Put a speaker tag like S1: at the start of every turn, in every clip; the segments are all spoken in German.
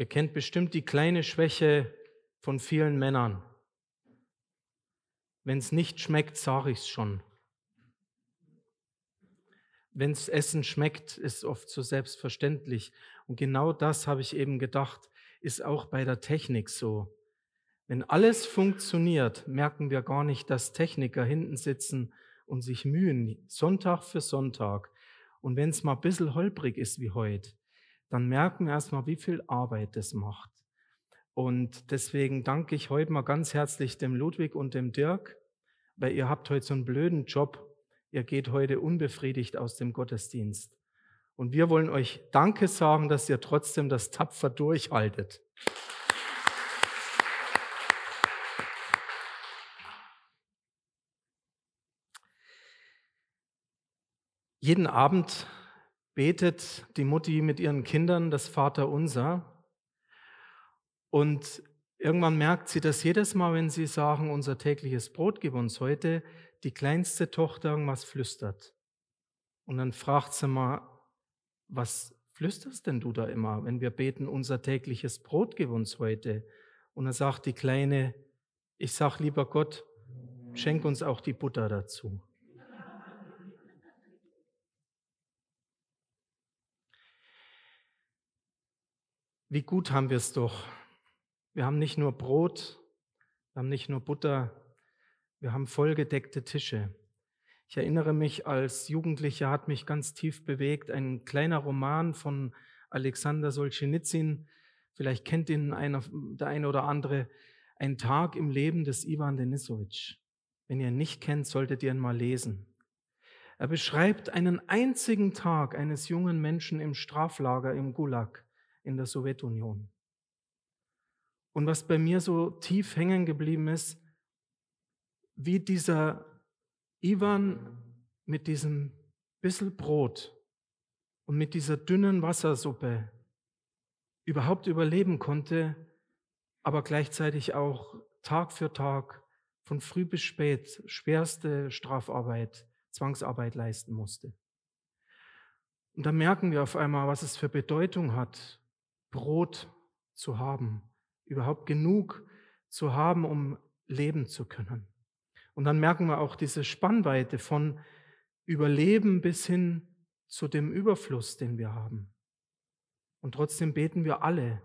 S1: Ihr kennt bestimmt die kleine Schwäche von vielen Männern. Wenn es nicht schmeckt, sage ich es schon. Wenn es Essen schmeckt, ist oft so selbstverständlich. Und genau das habe ich eben gedacht, ist auch bei der Technik so. Wenn alles funktioniert, merken wir gar nicht, dass Techniker hinten sitzen und sich mühen, Sonntag für Sonntag. Und wenn es mal ein bisschen holprig ist wie heute, dann merken wir erstmal, wie viel Arbeit das macht. Und deswegen danke ich heute mal ganz herzlich dem Ludwig und dem Dirk, weil ihr habt heute so einen blöden Job. Ihr geht heute unbefriedigt aus dem Gottesdienst. Und wir wollen euch Danke sagen, dass ihr trotzdem das tapfer durchhaltet. Jeden Abend betet die Mutti mit ihren Kindern das Vaterunser. Und irgendwann merkt sie, dass jedes Mal, wenn sie sagen, unser tägliches Brot gib uns heute, die kleinste Tochter irgendwas flüstert. Und dann fragt sie mal, was flüsterst denn du da immer, wenn wir beten, unser tägliches Brot gib uns heute? Und dann sagt die Kleine, ich sag lieber Gott, schenk uns auch die Butter dazu. Wie gut haben wir es doch. Wir haben nicht nur Brot, wir haben nicht nur Butter, wir haben vollgedeckte Tische. Ich erinnere mich, als Jugendlicher hat mich ganz tief bewegt ein kleiner Roman von Alexander Solzhenitsyn. Vielleicht kennt ihn einer, der eine oder andere. Ein Tag im Leben des Ivan Denisowitsch. Wenn ihr ihn nicht kennt, solltet ihr ihn mal lesen. Er beschreibt einen einzigen Tag eines jungen Menschen im Straflager im Gulag in der Sowjetunion. Und was bei mir so tief hängen geblieben ist, wie dieser Ivan mit diesem bissel Brot und mit dieser dünnen Wassersuppe überhaupt überleben konnte, aber gleichzeitig auch Tag für Tag von früh bis spät schwerste Strafarbeit, Zwangsarbeit leisten musste. Und da merken wir auf einmal, was es für Bedeutung hat, Brot zu haben, überhaupt genug zu haben, um leben zu können. Und dann merken wir auch diese Spannweite von Überleben bis hin zu dem Überfluss, den wir haben. Und trotzdem beten wir alle,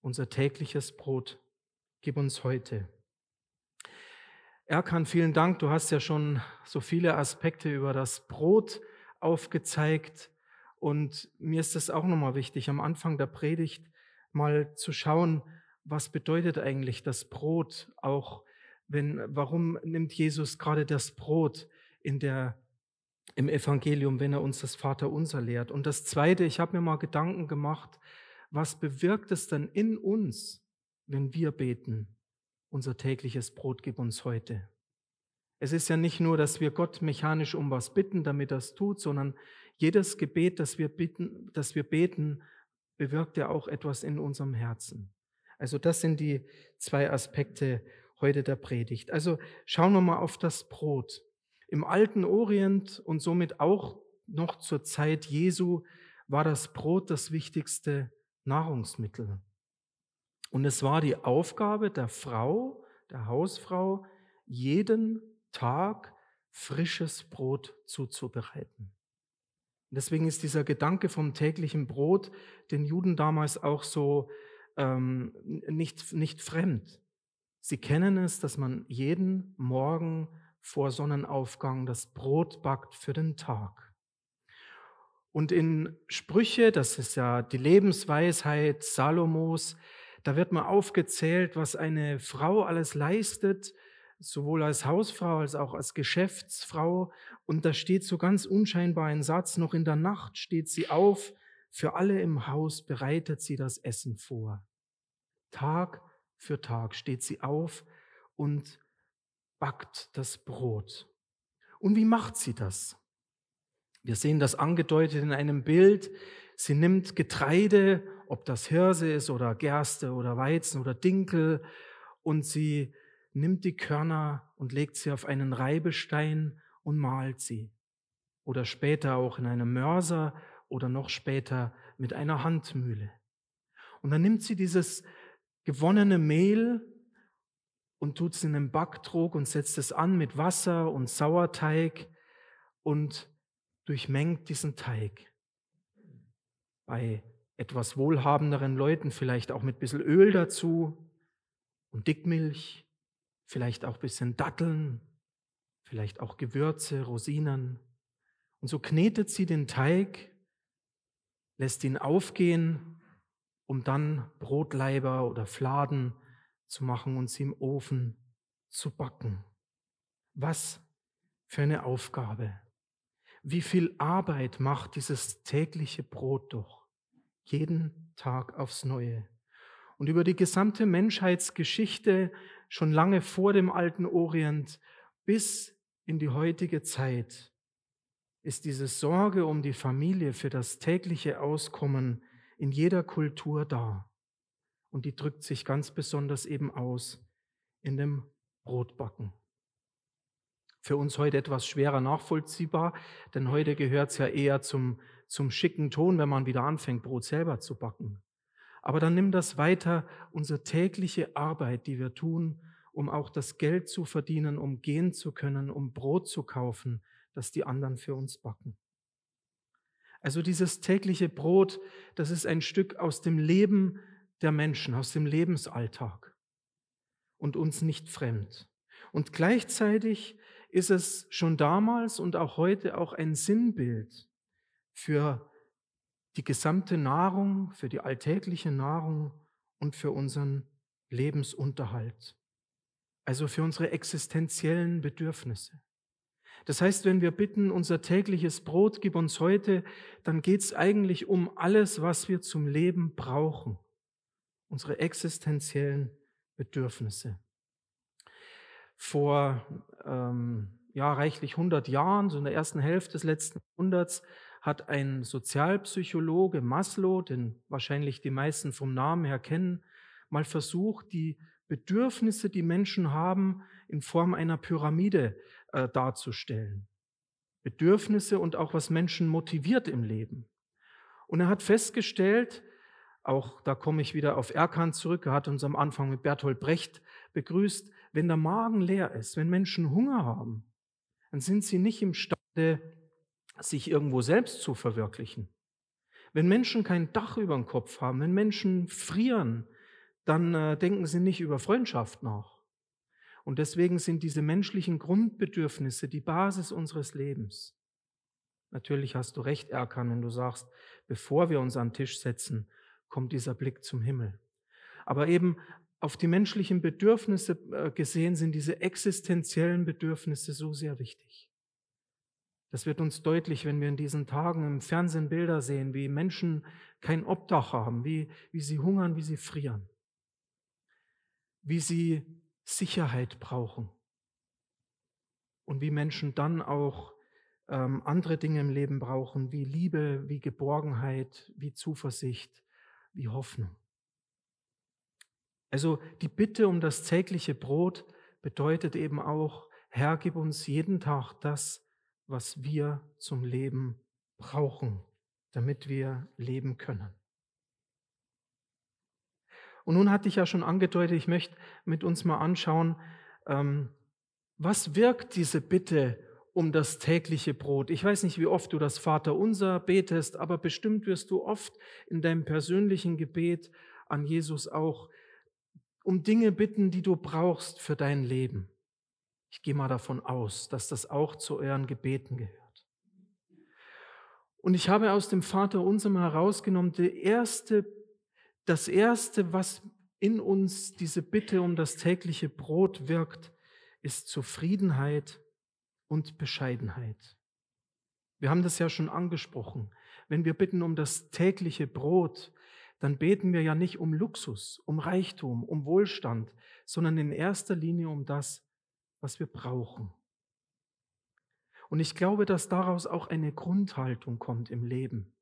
S1: unser tägliches Brot, gib uns heute. Erkan, vielen Dank. Du hast ja schon so viele Aspekte über das Brot aufgezeigt. Und mir ist es auch nochmal wichtig, am Anfang der Predigt mal zu schauen, was bedeutet eigentlich das Brot auch, wenn, warum nimmt Jesus gerade das Brot in der, im Evangelium, wenn er uns das Vaterunser lehrt? Und das Zweite, ich habe mir mal Gedanken gemacht, was bewirkt es dann in uns, wenn wir beten, unser tägliches Brot gib uns heute? Es ist ja nicht nur, dass wir Gott mechanisch um was bitten, damit er es tut, sondern jedes Gebet, das wir, bitten, das wir beten, bewirkt ja auch etwas in unserem Herzen. Also das sind die zwei Aspekte heute der Predigt. Also schauen wir mal auf das Brot. Im alten Orient und somit auch noch zur Zeit Jesu war das Brot das wichtigste Nahrungsmittel. Und es war die Aufgabe der Frau, der Hausfrau, jeden Tag frisches Brot zuzubereiten. Deswegen ist dieser Gedanke vom täglichen Brot den Juden damals auch so ähm, nicht, nicht fremd. Sie kennen es, dass man jeden Morgen vor Sonnenaufgang das Brot backt für den Tag. Und in Sprüche, das ist ja die Lebensweisheit Salomos, da wird mal aufgezählt, was eine Frau alles leistet, sowohl als Hausfrau als auch als Geschäftsfrau. Und da steht so ganz unscheinbar ein Satz, noch in der Nacht steht sie auf, für alle im Haus bereitet sie das Essen vor. Tag für Tag steht sie auf und backt das Brot. Und wie macht sie das? Wir sehen das angedeutet in einem Bild. Sie nimmt Getreide, ob das Hirse ist oder Gerste oder Weizen oder Dinkel, und sie nimmt die Körner und legt sie auf einen Reibestein und malt sie. Oder später auch in einem Mörser oder noch später mit einer Handmühle. Und dann nimmt sie dieses gewonnene Mehl und tut es in einen Backtrog und setzt es an mit Wasser und Sauerteig und durchmengt diesen Teig. Bei etwas wohlhabenderen Leuten vielleicht auch mit ein bisschen Öl dazu und Dickmilch, vielleicht auch ein bisschen Datteln, vielleicht auch Gewürze, Rosinen. Und so knetet sie den Teig, lässt ihn aufgehen, um dann Brotleiber oder Fladen zu machen und sie im Ofen zu backen. Was für eine Aufgabe. Wie viel Arbeit macht dieses tägliche Brot doch. Jeden Tag aufs Neue. Und über die gesamte Menschheitsgeschichte, schon lange vor dem alten Orient bis in die heutige Zeit, ist diese Sorge um die Familie für das tägliche Auskommen in jeder Kultur da. Und die drückt sich ganz besonders eben aus in dem Brotbacken. Für uns heute etwas schwerer nachvollziehbar, denn heute gehört es ja eher zum, zum schicken Ton, wenn man wieder anfängt, Brot selber zu backen. Aber dann nimm das weiter, unsere tägliche Arbeit, die wir tun, um auch das Geld zu verdienen, um gehen zu können, um Brot zu kaufen, das die anderen für uns backen. Also dieses tägliche Brot, das ist ein Stück aus dem Leben der Menschen, aus dem Lebensalltag und uns nicht fremd. Und gleichzeitig ist es schon damals und auch heute auch ein Sinnbild für die gesamte Nahrung, für die alltägliche Nahrung und für unseren Lebensunterhalt, also für unsere existenziellen Bedürfnisse. Das heißt, wenn wir bitten, unser tägliches Brot gib uns heute, dann geht es eigentlich um alles, was wir zum Leben brauchen, unsere existenziellen Bedürfnisse. Vor ähm, ja, reichlich 100 Jahren, so in der ersten Hälfte des letzten Jahrhunderts, hat ein Sozialpsychologe Maslow, den wahrscheinlich die meisten vom Namen her kennen, mal versucht, die Bedürfnisse, die Menschen haben, in Form einer Pyramide äh, darzustellen. Bedürfnisse und auch was Menschen motiviert im Leben. Und er hat festgestellt, auch da komme ich wieder auf Erkan zurück, er hat uns am Anfang mit Bertolt Brecht begrüßt, wenn der Magen leer ist, wenn Menschen Hunger haben, dann sind sie nicht imstande, sich irgendwo selbst zu verwirklichen. Wenn Menschen kein Dach über dem Kopf haben, wenn Menschen frieren, dann äh, denken sie nicht über Freundschaft nach. Und deswegen sind diese menschlichen Grundbedürfnisse die Basis unseres Lebens. Natürlich hast du recht, Erkan, wenn du sagst, bevor wir uns an den Tisch setzen, kommt dieser Blick zum Himmel. Aber eben auf die menschlichen Bedürfnisse äh, gesehen sind diese existenziellen Bedürfnisse so sehr wichtig. Das wird uns deutlich, wenn wir in diesen Tagen im Fernsehen Bilder sehen, wie Menschen kein Obdach haben, wie, wie sie hungern, wie sie frieren, wie sie Sicherheit brauchen und wie Menschen dann auch ähm, andere Dinge im Leben brauchen, wie Liebe, wie Geborgenheit, wie Zuversicht, wie Hoffnung. Also die Bitte um das tägliche Brot bedeutet eben auch, Herr, gib uns jeden Tag das, was wir zum Leben brauchen, damit wir leben können. Und nun hatte ich ja schon angedeutet, ich möchte mit uns mal anschauen, ähm, was wirkt diese Bitte um das tägliche Brot? Ich weiß nicht, wie oft du das Vaterunser betest, aber bestimmt wirst du oft in deinem persönlichen Gebet an Jesus auch um Dinge bitten, die du brauchst für dein Leben. Ich gehe mal davon aus, dass das auch zu euren Gebeten gehört. Und ich habe aus dem Vater unserem herausgenommen, erste das Erste, was in uns diese Bitte um das tägliche Brot wirkt, ist Zufriedenheit und Bescheidenheit. Wir haben das ja schon angesprochen. Wenn wir bitten um das tägliche Brot, dann beten wir ja nicht um Luxus, um Reichtum, um Wohlstand, sondern in erster Linie um das, was wir brauchen. Und ich glaube, dass daraus auch eine Grundhaltung kommt im Leben.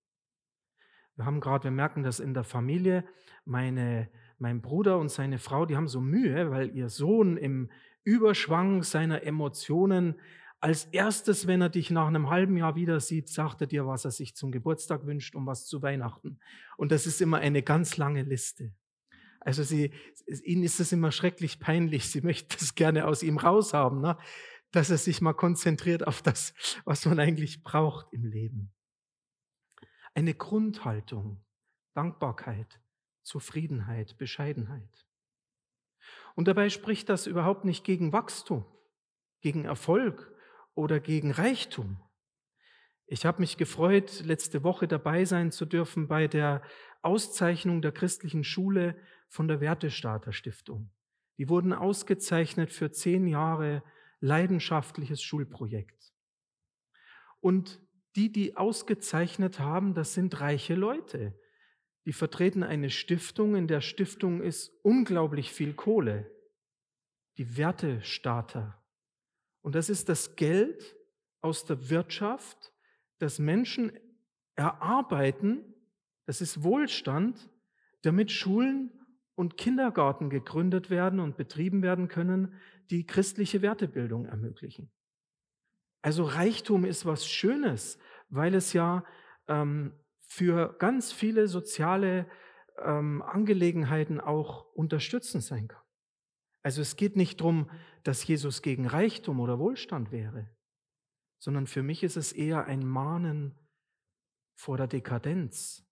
S1: Wir haben gerade, wir merken das in der Familie, meine, mein Bruder und seine Frau, die haben so Mühe, weil ihr Sohn im Überschwang seiner Emotionen Als erstes, wenn er dich nach einem halben Jahr wieder sieht, sagt er dir, was er sich zum Geburtstag wünscht und was zu Weihnachten. Und das ist immer eine ganz lange Liste. Also sie, ihnen ist es immer schrecklich peinlich. Sie möchten das gerne aus ihm raushaben, ne? dass er sich mal konzentriert auf das, was man eigentlich braucht im Leben. Eine Grundhaltung, Dankbarkeit, Zufriedenheit, Bescheidenheit. Und dabei spricht das überhaupt nicht gegen Wachstum, gegen Erfolg oder gegen Reichtum. Ich habe mich gefreut, letzte Woche dabei sein zu dürfen bei der Auszeichnung der christlichen Schule von der Wertestarter Stiftung. Die wurden ausgezeichnet für zehn Jahre leidenschaftliches Schulprojekt. Und die, die ausgezeichnet haben, das sind reiche Leute. Die vertreten eine Stiftung, in der Stiftung ist unglaublich viel Kohle. Die Wertestarter und das ist das Geld aus der Wirtschaft, das Menschen erarbeiten, das ist Wohlstand, damit Schulen und Kindergarten gegründet werden und betrieben werden können, die christliche Wertebildung ermöglichen. Also Reichtum ist was Schönes, weil es ja ähm, für ganz viele soziale ähm, Angelegenheiten auch unterstützend sein kann. Also es geht nicht darum, dass Jesus gegen Reichtum oder Wohlstand wäre, sondern für mich ist es eher ein Mahnen vor der Dekadenz,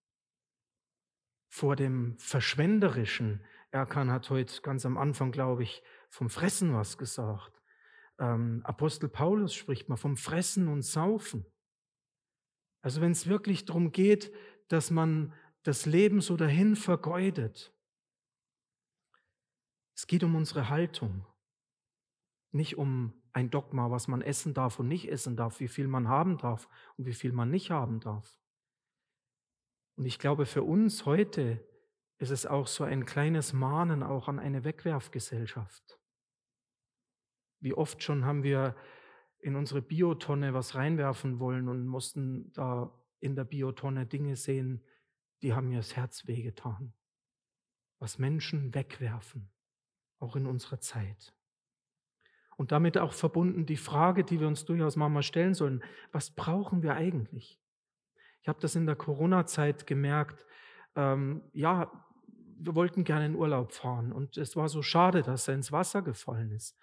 S1: vor dem Verschwenderischen. Erkan hat heute ganz am Anfang, glaube ich, vom Fressen was gesagt. Ähm, Apostel Paulus spricht mal vom Fressen und Saufen. Also wenn es wirklich darum geht, dass man das Leben so dahin vergeudet, es geht um unsere Haltung, nicht um ein Dogma, was man essen darf und nicht essen darf, wie viel man haben darf und wie viel man nicht haben darf. Und ich glaube, für uns heute ist es auch so ein kleines Mahnen auch an eine Wegwerfgesellschaft. Wie oft schon haben wir in unsere Biotonne was reinwerfen wollen und mussten da in der Biotonne Dinge sehen, die haben mir das Herz wehgetan. Was Menschen wegwerfen auch in unserer Zeit. Und damit auch verbunden die Frage, die wir uns durchaus mal stellen sollen, was brauchen wir eigentlich? Ich habe das in der Corona-Zeit gemerkt, ähm, ja, wir wollten gerne in Urlaub fahren und es war so schade, dass er ins Wasser gefallen ist.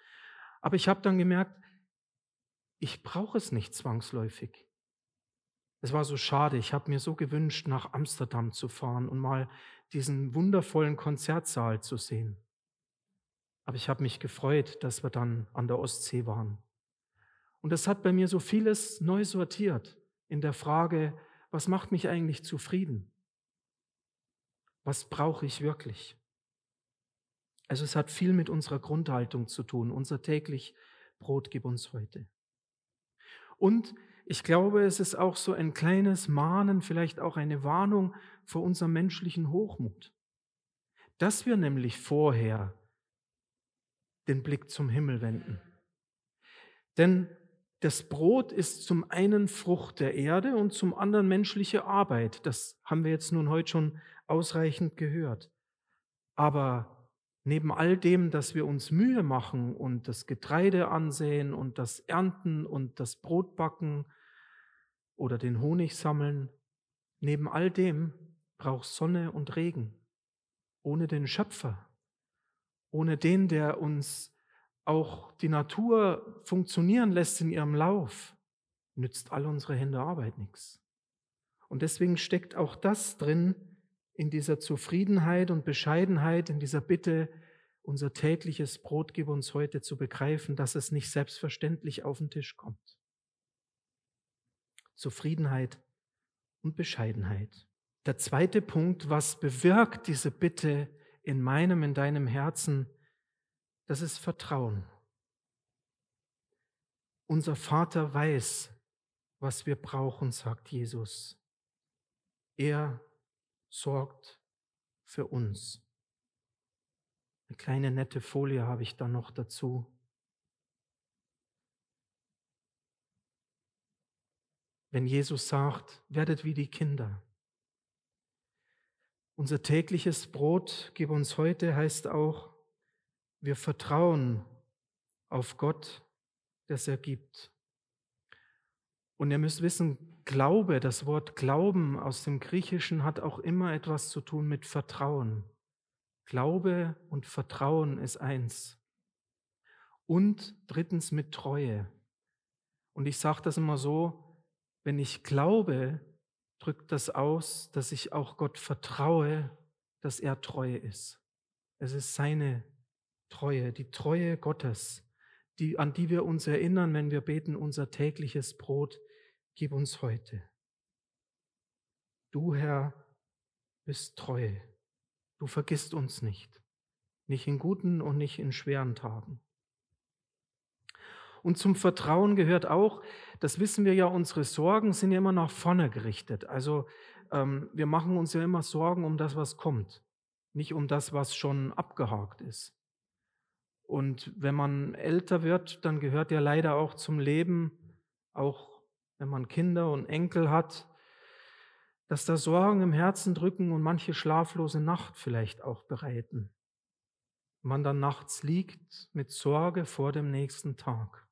S1: Aber ich habe dann gemerkt, ich brauche es nicht zwangsläufig. Es war so schade, ich habe mir so gewünscht, nach Amsterdam zu fahren und mal diesen wundervollen Konzertsaal zu sehen. Aber ich habe mich gefreut, dass wir dann an der Ostsee waren. Und das hat bei mir so vieles neu sortiert in der Frage, was macht mich eigentlich zufrieden? Was brauche ich wirklich? Also es hat viel mit unserer Grundhaltung zu tun. Unser täglich Brot gib uns heute. Und ich glaube, es ist auch so ein kleines Mahnen, vielleicht auch eine Warnung vor unserem menschlichen Hochmut. Dass wir nämlich vorher den Blick zum Himmel wenden. Denn das Brot ist zum einen Frucht der Erde und zum anderen menschliche Arbeit. Das haben wir jetzt nun heute schon ausreichend gehört. Aber neben all dem, dass wir uns Mühe machen und das Getreide ansehen und das Ernten und das Brot backen oder den Honig sammeln, neben all dem braucht Sonne und Regen. Ohne den Schöpfer ohne den, der uns auch die Natur funktionieren lässt in ihrem Lauf, nützt all unsere Hände Arbeit nichts. Und deswegen steckt auch das drin in dieser Zufriedenheit und Bescheidenheit, in dieser Bitte, unser tägliches Brot gib uns heute zu begreifen, dass es nicht selbstverständlich auf den Tisch kommt. Zufriedenheit und Bescheidenheit. Der zweite Punkt, was bewirkt diese Bitte, in meinem, in deinem Herzen, das ist Vertrauen. Unser Vater weiß, was wir brauchen, sagt Jesus. Er sorgt für uns. Eine kleine nette Folie habe ich da noch dazu. Wenn Jesus sagt, werdet wie die Kinder. Unser tägliches Brot gib uns heute heißt auch, wir vertrauen auf Gott, dass er gibt. Und ihr müsst wissen, Glaube, das Wort Glauben aus dem Griechischen hat auch immer etwas zu tun mit Vertrauen. Glaube und Vertrauen ist eins. Und drittens mit Treue. Und ich sage das immer so, wenn ich glaube, drückt das aus, dass ich auch Gott vertraue, dass er treu ist. Es ist seine Treue, die Treue Gottes, die, an die wir uns erinnern, wenn wir beten, unser tägliches Brot gib uns heute. Du, Herr, bist treu. Du vergisst uns nicht, nicht in guten und nicht in schweren Tagen. Und zum Vertrauen gehört auch, das wissen wir ja, unsere Sorgen sind ja immer nach vorne gerichtet. Also ähm, wir machen uns ja immer Sorgen um das, was kommt, nicht um das, was schon abgehakt ist. Und wenn man älter wird, dann gehört ja leider auch zum Leben, auch wenn man Kinder und Enkel hat, dass da Sorgen im Herzen drücken und manche schlaflose Nacht vielleicht auch bereiten. Man dann nachts liegt mit Sorge vor dem nächsten Tag.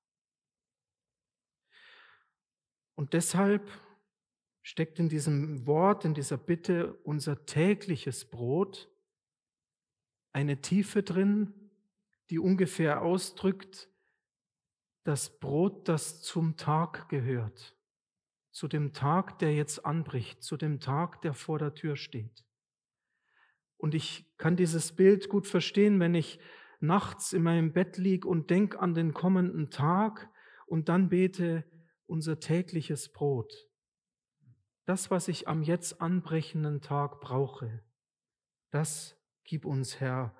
S1: Und deshalb steckt in diesem Wort, in dieser Bitte unser tägliches Brot eine Tiefe drin, die ungefähr ausdrückt, das Brot, das zum Tag gehört, zu dem Tag, der jetzt anbricht, zu dem Tag, der vor der Tür steht. Und ich kann dieses Bild gut verstehen, wenn ich nachts in meinem Bett liege und denke an den kommenden Tag und dann bete, unser tägliches Brot, das, was ich am jetzt anbrechenden Tag brauche, das gib uns, Herr,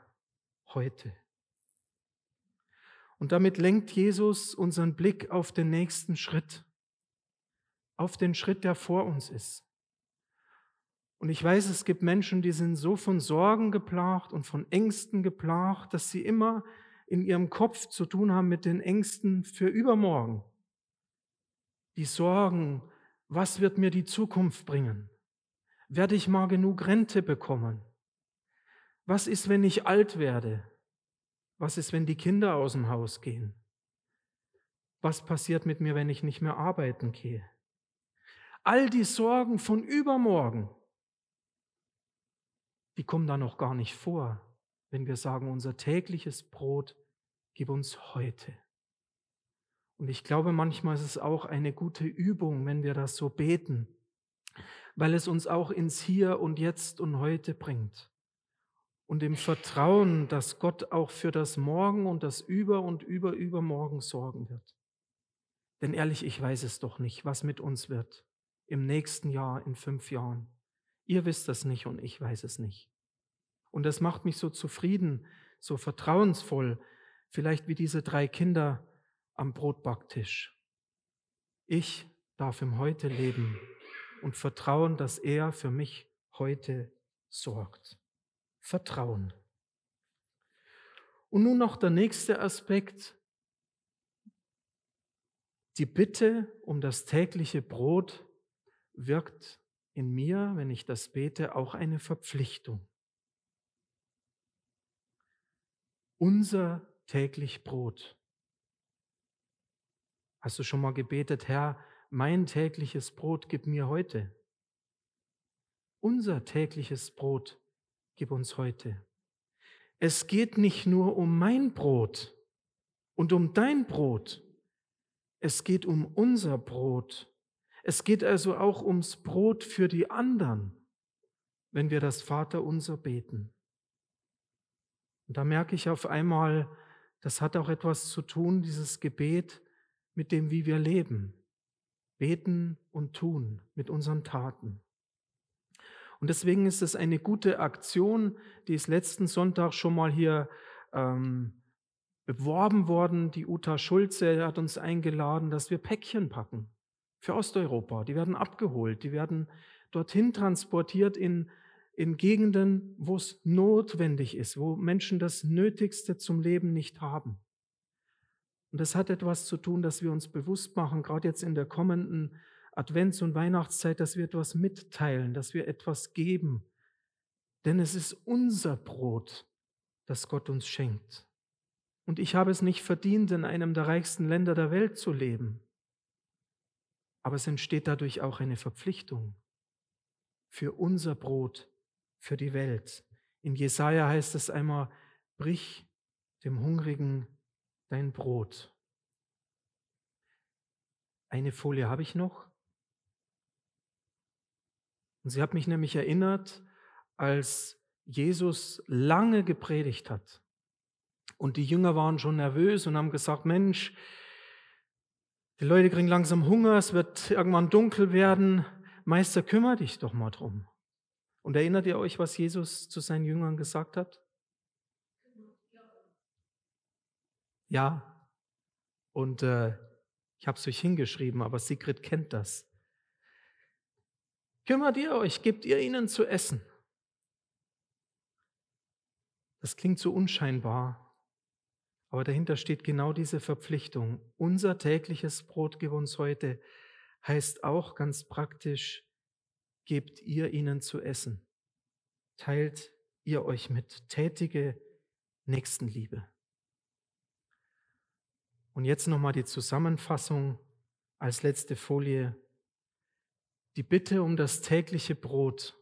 S1: heute. Und damit lenkt Jesus unseren Blick auf den nächsten Schritt, auf den Schritt, der vor uns ist. Und ich weiß, es gibt Menschen, die sind so von Sorgen geplagt und von Ängsten geplagt, dass sie immer in ihrem Kopf zu tun haben mit den Ängsten für übermorgen die Sorgen, was wird mir die Zukunft bringen? Werde ich mal genug Rente bekommen? Was ist, wenn ich alt werde? Was ist, wenn die Kinder aus dem Haus gehen? Was passiert mit mir, wenn ich nicht mehr arbeiten gehe? All die Sorgen von übermorgen, die kommen da noch gar nicht vor, wenn wir sagen, unser tägliches Brot gib uns heute. Und ich glaube, manchmal ist es auch eine gute Übung, wenn wir das so beten, weil es uns auch ins Hier und Jetzt und heute bringt. Und im Vertrauen, dass Gott auch für das Morgen und das Über und Über Übermorgen sorgen wird. Denn ehrlich, ich weiß es doch nicht, was mit uns wird im nächsten Jahr, in fünf Jahren. Ihr wisst das nicht und ich weiß es nicht. Und das macht mich so zufrieden, so vertrauensvoll, vielleicht wie diese drei Kinder, am Brotbacktisch. Ich darf im Heute leben und vertrauen, dass er für mich heute sorgt. Vertrauen. Und nun noch der nächste Aspekt. Die Bitte um das tägliche Brot wirkt in mir, wenn ich das bete, auch eine Verpflichtung. Unser täglich Brot. Hast du schon mal gebetet, Herr, mein tägliches Brot gib mir heute? Unser tägliches Brot gib uns heute. Es geht nicht nur um mein Brot und um dein Brot. Es geht um unser Brot. Es geht also auch ums Brot für die anderen, wenn wir das Vaterunser beten. Und da merke ich auf einmal, das hat auch etwas zu tun, dieses Gebet, mit dem, wie wir leben, beten und tun mit unseren Taten. Und deswegen ist es eine gute Aktion, die ist letzten Sonntag schon mal hier ähm, beworben worden. Die Uta Schulze hat uns eingeladen, dass wir Päckchen packen für Osteuropa. Die werden abgeholt, die werden dorthin transportiert in, in Gegenden, wo es notwendig ist, wo Menschen das Nötigste zum Leben nicht haben. Und das hat etwas zu tun, dass wir uns bewusst machen, gerade jetzt in der kommenden Advents- und Weihnachtszeit, dass wir etwas mitteilen, dass wir etwas geben. Denn es ist unser Brot, das Gott uns schenkt. Und ich habe es nicht verdient, in einem der reichsten Länder der Welt zu leben. aber es entsteht dadurch auch eine Verpflichtung für unser Brot, für die Welt. In Jesaja heißt es einmal, brich dem Hungrigen dein Brot. Eine Folie habe ich noch. Und sie hat mich nämlich erinnert, als Jesus lange gepredigt hat. Und die Jünger waren schon nervös und haben gesagt, Mensch, die Leute kriegen langsam Hunger, es wird irgendwann dunkel werden. Meister, kümmere dich doch mal drum. Und erinnert ihr euch, was Jesus zu seinen Jüngern gesagt hat? Ja. Und äh, ich habe es euch hingeschrieben, aber Sigrid kennt das. Kümmert ihr euch, gebt ihr ihnen zu essen. Das klingt so unscheinbar, aber dahinter steht genau diese Verpflichtung. Unser tägliches Brot gib uns heute heißt auch ganz praktisch, gebt ihr ihnen zu essen. Teilt ihr euch mit. Tätige Nächstenliebe. Und jetzt nochmal die Zusammenfassung als letzte Folie. Die Bitte um das tägliche Brot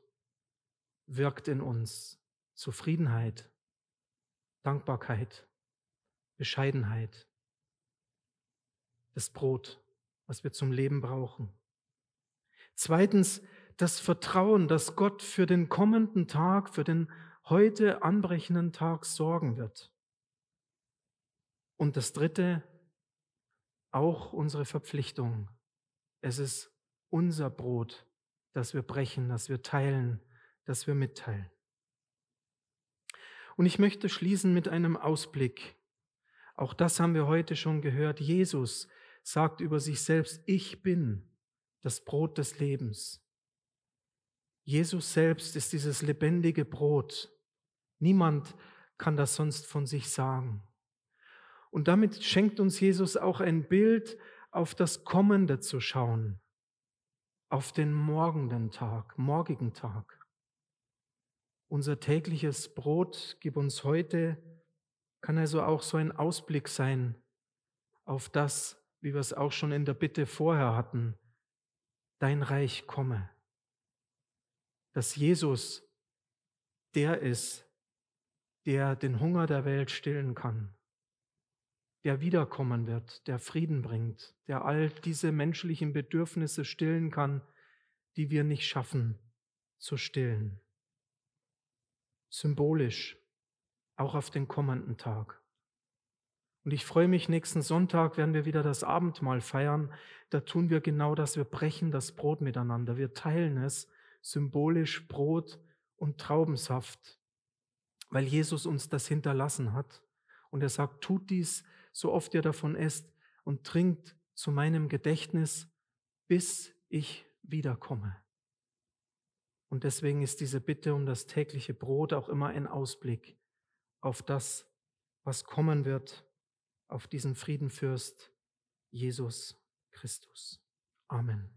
S1: wirkt in uns Zufriedenheit, Dankbarkeit, Bescheidenheit, das Brot, was wir zum Leben brauchen. Zweitens, das Vertrauen, dass Gott für den kommenden Tag, für den heute anbrechenden Tag sorgen wird. Und das Dritte, auch unsere Verpflichtung. Es ist unser Brot, das wir brechen, das wir teilen, das wir mitteilen. Und ich möchte schließen mit einem Ausblick auch das haben wir heute schon gehört. Jesus sagt über sich selbst, ich bin das Brot des Lebens. Jesus selbst ist dieses lebendige Brot. Niemand kann das sonst von sich sagen. Und damit schenkt uns Jesus auch ein Bild, auf das Kommende zu schauen, auf den morgenden Tag, morgigen Tag. Unser tägliches Brot gib uns heute kann also auch so ein Ausblick sein auf das, wie wir es auch schon in der Bitte vorher hatten, dein Reich komme. Dass Jesus der ist, der den Hunger der Welt stillen kann, der wiederkommen wird, der Frieden bringt, der all diese menschlichen Bedürfnisse stillen kann, die wir nicht schaffen zu stillen. Symbolisch auch auf den kommenden Tag. Und ich freue mich, nächsten Sonntag werden wir wieder das Abendmahl feiern. Da tun wir genau das, wir brechen das Brot miteinander, wir teilen es, symbolisch Brot und Traubensaft, weil Jesus uns das hinterlassen hat. Und er sagt, tut dies, so oft ihr davon esst und trinkt zu meinem Gedächtnis, bis ich wiederkomme. Und deswegen ist diese Bitte um das tägliche Brot auch immer ein Ausblick auf das, was kommen wird, auf diesen Friedenfürst Jesus Christus. Amen.